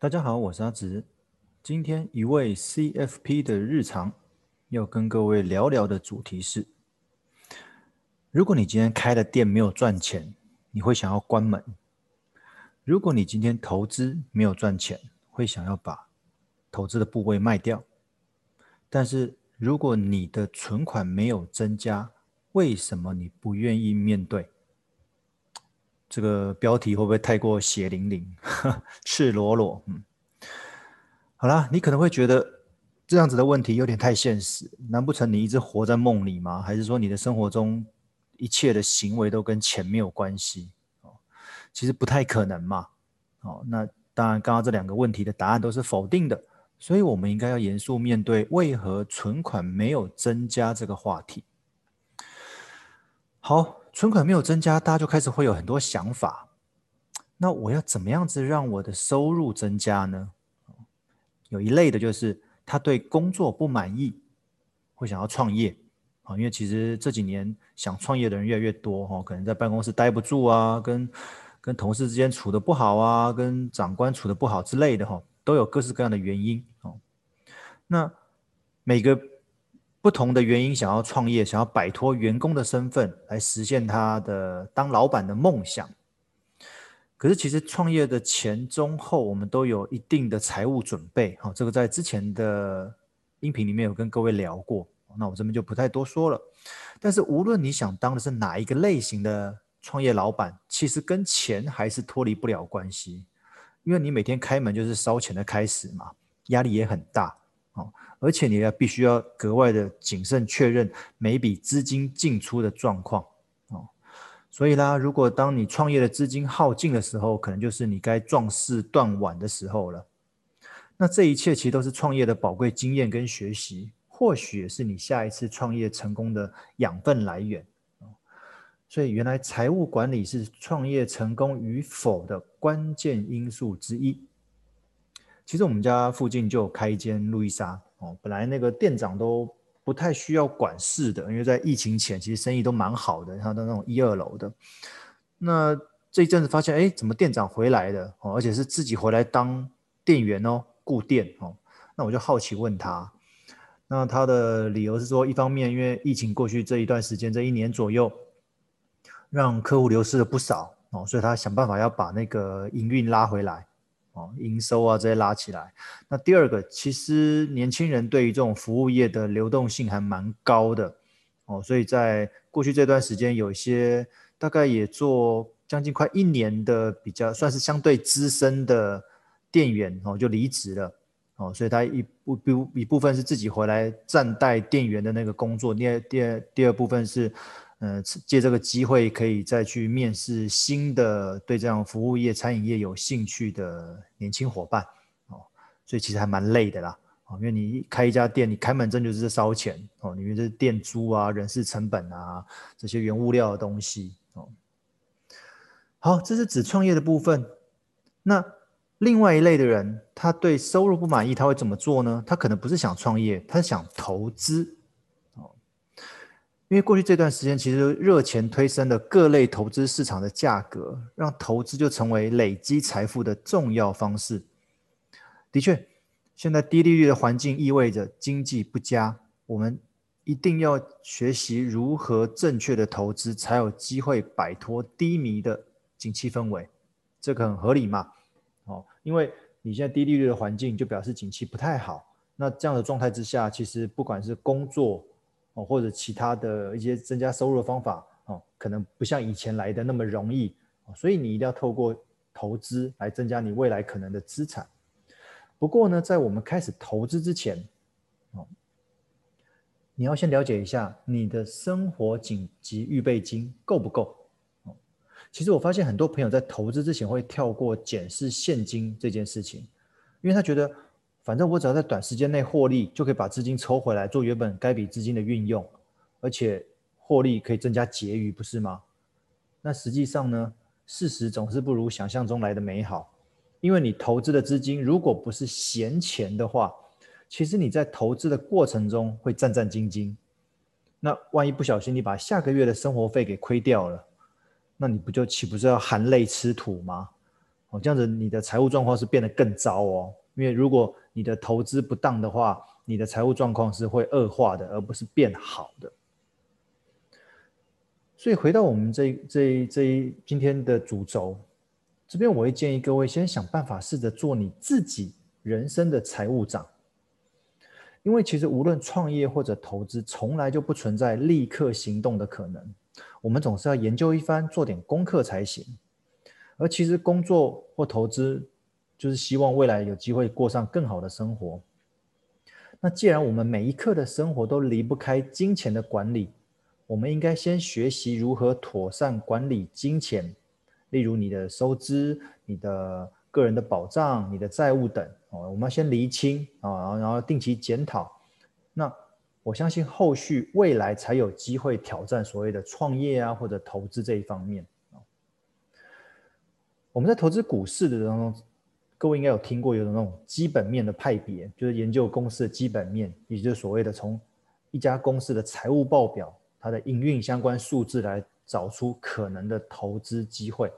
大家好，我是阿直。今天一位 CFP 的日常要跟各位聊聊的主题是：如果你今天开的店没有赚钱，你会想要关门；如果你今天投资没有赚钱，会想要把投资的部位卖掉。但是如果你的存款没有增加，为什么你不愿意面对？这个标题会不会太过血淋淋、赤裸裸？嗯，好啦，你可能会觉得这样子的问题有点太现实。难不成你一直活在梦里吗？还是说你的生活中一切的行为都跟钱没有关系？哦，其实不太可能嘛。哦，那当然，刚刚这两个问题的答案都是否定的。所以，我们应该要严肃面对为何存款没有增加这个话题。好。存款没有增加，大家就开始会有很多想法。那我要怎么样子让我的收入增加呢？有一类的就是他对工作不满意，会想要创业啊。因为其实这几年想创业的人越来越多哈，可能在办公室待不住啊，跟跟同事之间处得不好啊，跟长官处得不好之类的哈，都有各式各样的原因哦。那每个。不同的原因，想要创业，想要摆脱员工的身份，来实现他的当老板的梦想。可是，其实创业的前、中、后，我们都有一定的财务准备。好，这个在之前的音频里面有跟各位聊过，那我这边就不太多说了。但是，无论你想当的是哪一个类型的创业老板，其实跟钱还是脱离不了关系，因为你每天开门就是烧钱的开始嘛，压力也很大。而且你要必须要格外的谨慎确认每笔资金进出的状况哦。所以啦，如果当你创业的资金耗尽的时候，可能就是你该壮士断腕的时候了。那这一切其实都是创业的宝贵经验跟学习，或许也是你下一次创业成功的养分来源。所以原来财务管理是创业成功与否的关键因素之一。其实我们家附近就有开一间路易莎哦，本来那个店长都不太需要管事的，因为在疫情前其实生意都蛮好的，他的那种一二楼的。那这一阵子发现，哎，怎么店长回来了哦，而且是自己回来当店员哦，顾店哦。那我就好奇问他，那他的理由是说，一方面因为疫情过去这一段时间，这一年左右，让客户流失了不少哦，所以他想办法要把那个营运拉回来。哦，营收啊这些拉起来。那第二个，其实年轻人对于这种服务业的流动性还蛮高的哦，所以在过去这段时间，有一些大概也做将近快一年的比较算是相对资深的店员哦，就离职了哦，所以他一部一部分是自己回来暂代店员的那个工作，第二第二第二部分是。呃，借这个机会可以再去面试新的对这样服务业、餐饮业有兴趣的年轻伙伴哦，所以其实还蛮累的啦，哦，因为你开一家店，你开门真就是烧钱哦，因为这是店租啊、人事成本啊这些原物料的东西哦。好，这是指创业的部分。那另外一类的人，他对收入不满意，他会怎么做呢？他可能不是想创业，他是想投资。因为过去这段时间，其实热钱推升的各类投资市场的价格，让投资就成为累积财富的重要方式。的确，现在低利率的环境意味着经济不佳，我们一定要学习如何正确的投资，才有机会摆脱低迷的景气氛围。这个很合理嘛？哦，因为你现在低利率的环境，就表示景气不太好。那这样的状态之下，其实不管是工作，或者其他的一些增加收入的方法哦，可能不像以前来的那么容易，所以你一定要透过投资来增加你未来可能的资产。不过呢，在我们开始投资之前，哦，你要先了解一下你的生活紧急预备金够不够。哦，其实我发现很多朋友在投资之前会跳过检视现金这件事情，因为他觉得。反正我只要在短时间内获利，就可以把资金抽回来做原本该笔资金的运用，而且获利可以增加结余，不是吗？那实际上呢，事实总是不如想象中来的美好，因为你投资的资金如果不是闲钱的话，其实你在投资的过程中会战战兢兢。那万一不小心你把下个月的生活费给亏掉了，那你不就岂不是要含泪吃土吗？哦，这样子你的财务状况是变得更糟哦。因为如果你的投资不当的话，你的财务状况是会恶化的，而不是变好的。所以回到我们这这这一今天的主轴，这边我会建议各位先想办法试着做你自己人生的财务长。因为其实无论创业或者投资，从来就不存在立刻行动的可能。我们总是要研究一番，做点功课才行。而其实工作或投资，就是希望未来有机会过上更好的生活。那既然我们每一刻的生活都离不开金钱的管理，我们应该先学习如何妥善管理金钱，例如你的收支、你的个人的保障、你的债务等。哦，我们要先厘清啊，然后然后定期检讨。那我相信后续未来才有机会挑战所谓的创业啊，或者投资这一方面。我们在投资股市的当中，各位应该有听过有那种基本面的派别，就是研究公司的基本面，也就是所谓的从一家公司的财务报表、它的营运相关数字来找出可能的投资机会。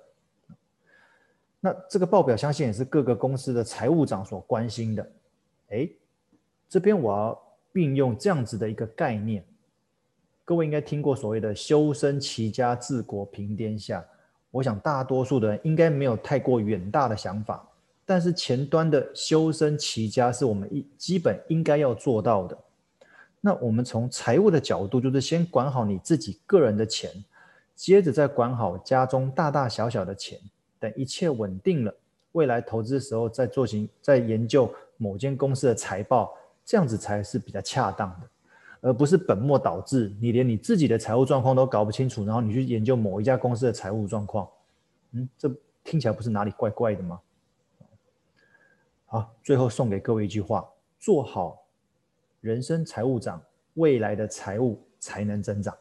那这个报表相信也是各个公司的财务长所关心的。哎，这边我要运用这样子的一个概念，各位应该听过所谓的“修身齐家治国平天下”。我想大多数的人应该没有太过远大的想法，但是前端的修身齐家是我们一基本应该要做到的。那我们从财务的角度，就是先管好你自己个人的钱，接着再管好家中大大小小的钱。等一切稳定了，未来投资的时候再做行，再研究某间公司的财报，这样子才是比较恰当的，而不是本末倒置。你连你自己的财务状况都搞不清楚，然后你去研究某一家公司的财务状况，嗯，这听起来不是哪里怪怪的吗？好，最后送给各位一句话：做好人生财务长，未来的财务才能增长。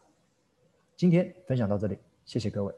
今天分享到这里，谢谢各位。